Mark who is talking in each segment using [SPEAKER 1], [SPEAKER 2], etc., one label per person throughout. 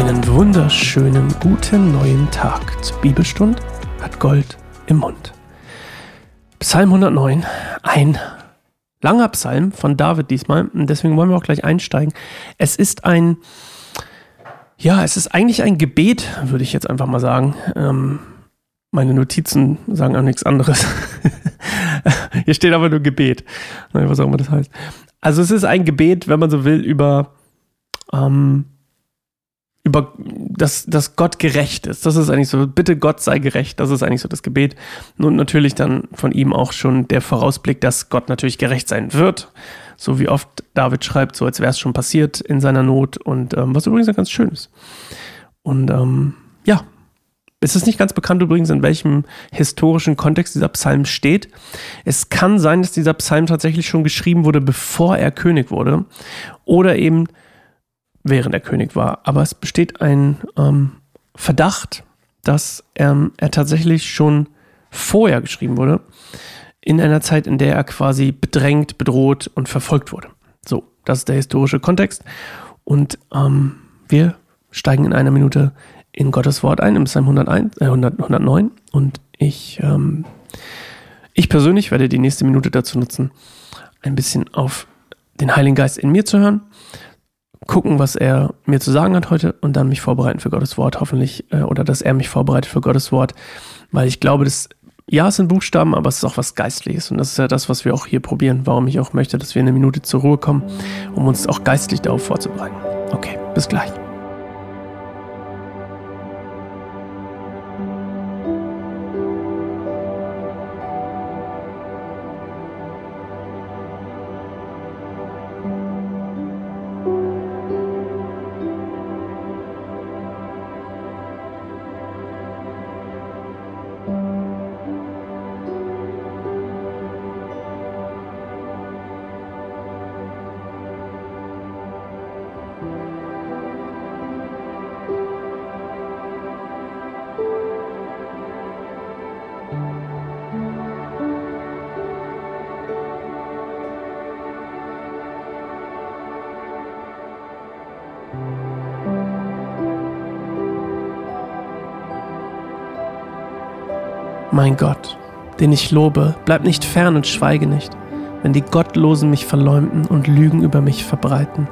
[SPEAKER 1] Einen wunderschönen guten neuen Tag. Zur Bibelstund hat Gold im Mund. Psalm 109, ein langer Psalm von David diesmal. Und deswegen wollen wir auch gleich einsteigen. Es ist ein, ja, es ist eigentlich ein Gebet, würde ich jetzt einfach mal sagen. Ähm, meine Notizen sagen auch nichts anderes. Hier steht aber nur Gebet. Was auch immer das heißt. Also es ist ein Gebet, wenn man so will, über ähm, über dass, dass Gott gerecht ist. Das ist eigentlich so, bitte Gott sei gerecht. Das ist eigentlich so das Gebet. Und natürlich dann von ihm auch schon der Vorausblick, dass Gott natürlich gerecht sein wird. So wie oft David schreibt, so als wäre es schon passiert in seiner Not. Und ähm, was übrigens ganz schön ist. Und ähm, ja, es ist nicht ganz bekannt übrigens, in welchem historischen Kontext dieser Psalm steht. Es kann sein, dass dieser Psalm tatsächlich schon geschrieben wurde, bevor er König wurde. Oder eben während er König war. Aber es besteht ein ähm, Verdacht, dass ähm, er tatsächlich schon vorher geschrieben wurde, in einer Zeit, in der er quasi bedrängt, bedroht und verfolgt wurde. So, das ist der historische Kontext. Und ähm, wir steigen in einer Minute in Gottes Wort ein, im Psalm 101, äh, 100, 109. Und ich, ähm, ich persönlich werde die nächste Minute dazu nutzen, ein bisschen auf den Heiligen Geist in mir zu hören gucken, was er mir zu sagen hat heute und dann mich vorbereiten für Gottes Wort, hoffentlich, äh, oder dass er mich vorbereitet für Gottes Wort, weil ich glaube, dass, ja, es sind Buchstaben, aber es ist auch was Geistliches und das ist ja das, was wir auch hier probieren, warum ich auch möchte, dass wir eine Minute zur Ruhe kommen, um uns auch geistlich darauf vorzubereiten. Okay, bis gleich. Mein Gott, den ich lobe, bleib nicht fern und schweige nicht, wenn die Gottlosen mich verleumden und Lügen über mich verbreiten.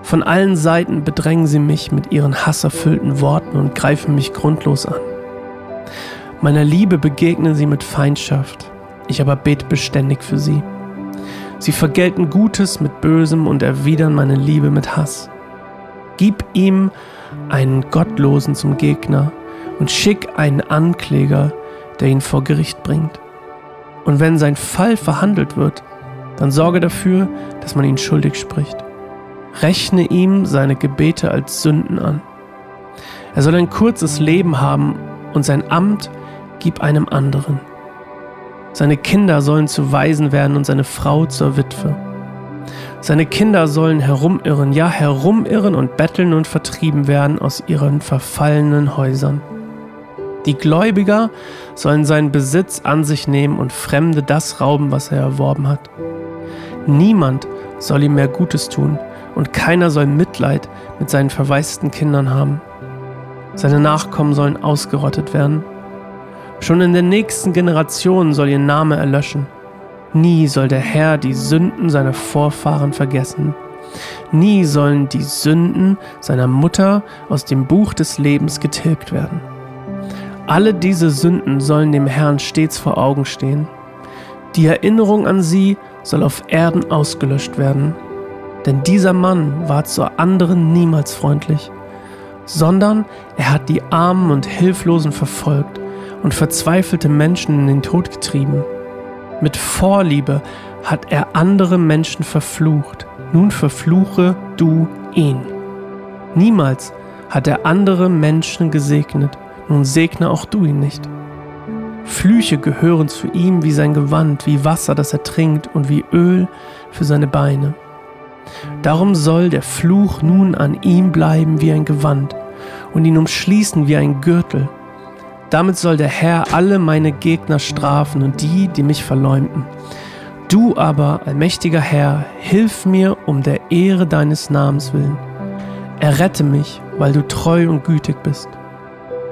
[SPEAKER 1] Von allen Seiten bedrängen sie mich mit ihren hasserfüllten Worten und greifen mich grundlos an. Meiner Liebe begegnen sie mit Feindschaft, ich aber bete beständig für sie. Sie vergelten Gutes mit Bösem und erwidern meine Liebe mit Hass. Gib ihm einen Gottlosen zum Gegner und schick einen Ankläger, der ihn vor Gericht bringt. Und wenn sein Fall verhandelt wird, dann sorge dafür, dass man ihn schuldig spricht. Rechne ihm seine Gebete als Sünden an. Er soll ein kurzes Leben haben und sein Amt gib einem anderen. Seine Kinder sollen zu Waisen werden und seine Frau zur Witwe. Seine Kinder sollen herumirren, ja herumirren und betteln und vertrieben werden aus ihren verfallenen Häusern. Die Gläubiger sollen seinen Besitz an sich nehmen und Fremde das rauben, was er erworben hat. Niemand soll ihm mehr Gutes tun und keiner soll Mitleid mit seinen verwaisten Kindern haben. Seine Nachkommen sollen ausgerottet werden. Schon in der nächsten Generation soll ihr Name erlöschen. Nie soll der Herr die Sünden seiner Vorfahren vergessen. Nie sollen die Sünden seiner Mutter aus dem Buch des Lebens getilgt werden. Alle diese Sünden sollen dem Herrn stets vor Augen stehen. Die Erinnerung an sie soll auf Erden ausgelöscht werden. Denn dieser Mann war zur anderen niemals freundlich, sondern er hat die Armen und Hilflosen verfolgt und verzweifelte Menschen in den Tod getrieben. Mit Vorliebe hat er andere Menschen verflucht. Nun verfluche du ihn. Niemals hat er andere Menschen gesegnet nun segne auch du ihn nicht. Flüche gehören zu ihm wie sein Gewand, wie Wasser, das er trinkt, und wie Öl für seine Beine. Darum soll der Fluch nun an ihm bleiben wie ein Gewand und ihn umschließen wie ein Gürtel. Damit soll der Herr alle meine Gegner strafen und die, die mich verleumden. Du aber, allmächtiger Herr, hilf mir um der Ehre deines Namens willen. Errette mich weil du treu und gütig bist.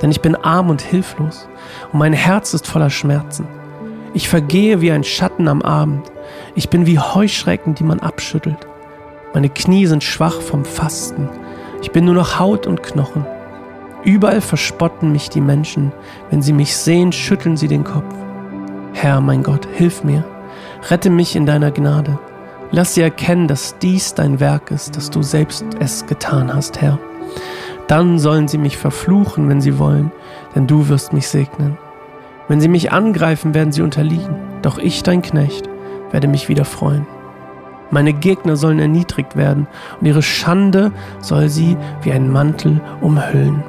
[SPEAKER 1] Denn ich bin arm und hilflos und mein Herz ist voller Schmerzen. Ich vergehe wie ein Schatten am Abend. Ich bin wie Heuschrecken, die man abschüttelt. Meine Knie sind schwach vom Fasten. Ich bin nur noch Haut und Knochen. Überall verspotten mich die Menschen. Wenn sie mich sehen, schütteln sie den Kopf. Herr, mein Gott, hilf mir. Rette mich in deiner Gnade. Lass sie erkennen, dass dies dein Werk ist, dass du selbst es getan hast, Herr. Dann sollen sie mich verfluchen, wenn sie wollen, denn du wirst mich segnen. Wenn sie mich angreifen, werden sie unterliegen, doch ich, dein Knecht, werde mich wieder freuen. Meine Gegner sollen erniedrigt werden und ihre Schande soll sie wie ein Mantel umhüllen.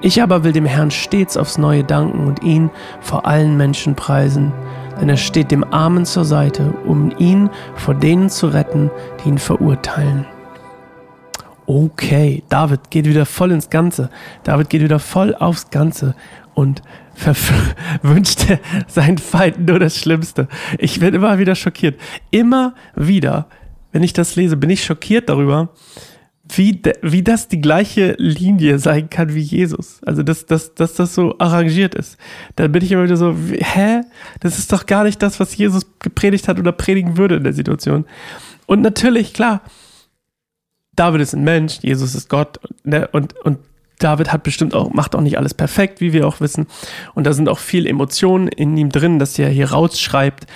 [SPEAKER 1] Ich aber will dem Herrn stets aufs Neue danken und ihn vor allen Menschen preisen, denn er steht dem Armen zur Seite, um ihn vor denen zu retten, die ihn verurteilen. Okay, David geht wieder voll ins Ganze. David geht wieder voll aufs Ganze und wünscht seinen Feinden nur das Schlimmste. Ich bin immer wieder schockiert. Immer wieder, wenn ich das lese, bin ich schockiert darüber, wie, wie das die gleiche Linie sein kann wie Jesus. Also, dass, dass, dass das so arrangiert ist. Dann bin ich immer wieder so, hä? Das ist doch gar nicht das, was Jesus gepredigt hat oder predigen würde in der Situation. Und natürlich, klar, David ist ein Mensch, Jesus ist Gott ne? und, und David hat bestimmt auch, macht auch nicht alles perfekt, wie wir auch wissen. Und da sind auch viel Emotionen in ihm drin, dass er hier rausschreibt.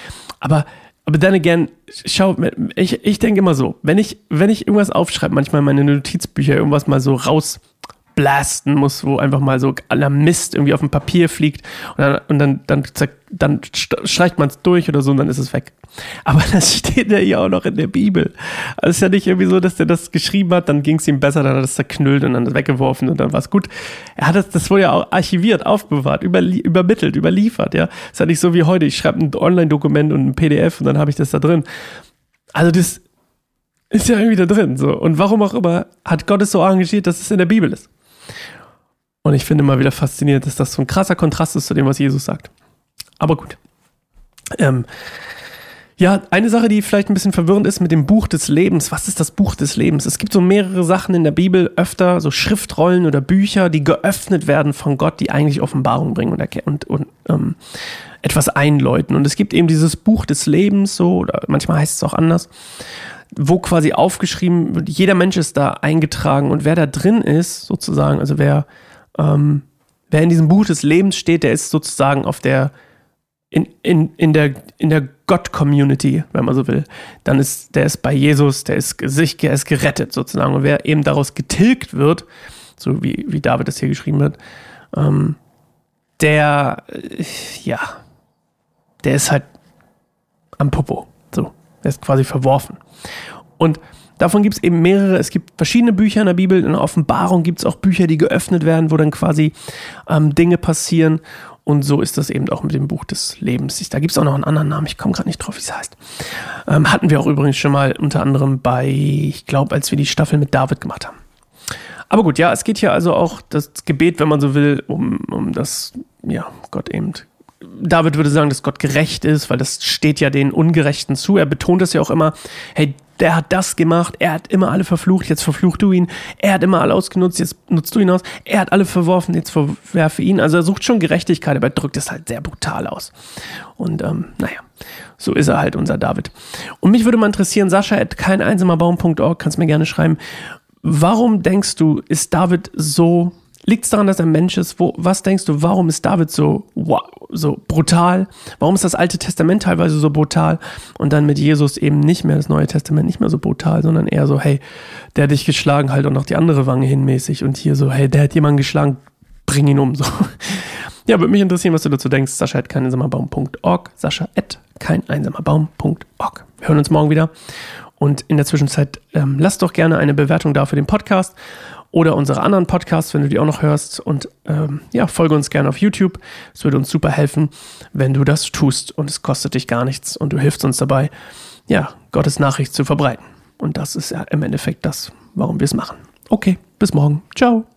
[SPEAKER 1] Aber aber dann again, schau, ich, ich denke immer so, wenn ich, wenn ich irgendwas aufschreibe, manchmal meine Notizbücher irgendwas mal so rausblasten muss, wo einfach mal so aller Mist irgendwie auf dem Papier fliegt und dann, und dann, dann, dann streicht man es durch oder so und dann ist es weg. Aber das steht ja hier auch noch in der Bibel. Also es ist ja nicht irgendwie so, dass der das geschrieben hat, dann ging es ihm besser, dann hat er es zerknüllt und dann weggeworfen und dann war es gut. Er hat das, das wurde ja auch archiviert, aufbewahrt, überli übermittelt, überliefert, ja. Ist ja nicht so wie heute, ich schreibe ein Online-Dokument und ein PDF und dann habe ich das da drin. Also das ist ja irgendwie da drin, so. Und warum auch immer hat Gott es so arrangiert, dass es in der Bibel ist. Und ich finde immer wieder faszinierend, dass das so ein krasser Kontrast ist zu dem, was Jesus sagt. Aber gut. Ähm, ja, eine Sache, die vielleicht ein bisschen verwirrend ist mit dem Buch des Lebens. Was ist das Buch des Lebens? Es gibt so mehrere Sachen in der Bibel, öfter so Schriftrollen oder Bücher, die geöffnet werden von Gott, die eigentlich Offenbarung bringen und, und, und ähm, etwas einläuten. Und es gibt eben dieses Buch des Lebens, so, oder manchmal heißt es auch anders, wo quasi aufgeschrieben wird, jeder Mensch ist da eingetragen und wer da drin ist, sozusagen, also wer, ähm, wer in diesem Buch des Lebens steht, der ist sozusagen auf der in, in, in der, in der Gott-Community, wenn man so will, dann ist, der ist bei Jesus, der ist, sich, der ist gerettet sozusagen. Und wer eben daraus getilgt wird, so wie, wie David das hier geschrieben hat, ähm, der, äh, ja, der ist halt am Popo. Der ist quasi verworfen. Und davon gibt es eben mehrere. Es gibt verschiedene Bücher in der Bibel. In der Offenbarung gibt es auch Bücher, die geöffnet werden, wo dann quasi ähm, Dinge passieren. Und so ist das eben auch mit dem Buch des Lebens. Da gibt es auch noch einen anderen Namen, ich komme gerade nicht drauf, wie es heißt. Ähm, hatten wir auch übrigens schon mal unter anderem bei, ich glaube, als wir die Staffel mit David gemacht haben. Aber gut, ja, es geht hier also auch das Gebet, wenn man so will, um, um das, ja, Gott eben David würde sagen, dass Gott gerecht ist, weil das steht ja den Ungerechten zu. Er betont es ja auch immer, hey, der hat das gemacht, er hat immer alle verflucht, jetzt verflucht du ihn, er hat immer alle ausgenutzt, jetzt nutzt du ihn aus, er hat alle verworfen, jetzt verwerfe ihn. Also er sucht schon Gerechtigkeit, aber er drückt es halt sehr brutal aus. Und ähm, naja, so ist er halt, unser David. Und mich würde mal interessieren, Sascha at keineinsamerbaum.org, kannst mir gerne schreiben, warum denkst du, ist David so Liegt es daran, dass er Mensch ist? Wo, was denkst du, warum ist David so, wow, so brutal? Warum ist das Alte Testament teilweise so brutal? Und dann mit Jesus eben nicht mehr das Neue Testament nicht mehr so brutal, sondern eher so, hey, der hat dich geschlagen, halt auch noch die andere Wange hinmäßig. Und hier so, hey, der hat jemanden geschlagen, bring ihn um. So. Ja, würde mich interessieren, was du dazu denkst. Sascha at keineinsamerbaum.org. Sascha at keineinsamerbaum.org. Wir hören uns morgen wieder. Und in der Zwischenzeit ähm, lasst doch gerne eine Bewertung da für den Podcast oder unsere anderen Podcasts, wenn du die auch noch hörst. Und ähm, ja, folge uns gerne auf YouTube. Es würde uns super helfen, wenn du das tust und es kostet dich gar nichts und du hilfst uns dabei, ja, Gottes Nachricht zu verbreiten. Und das ist ja im Endeffekt das, warum wir es machen. Okay, bis morgen. Ciao.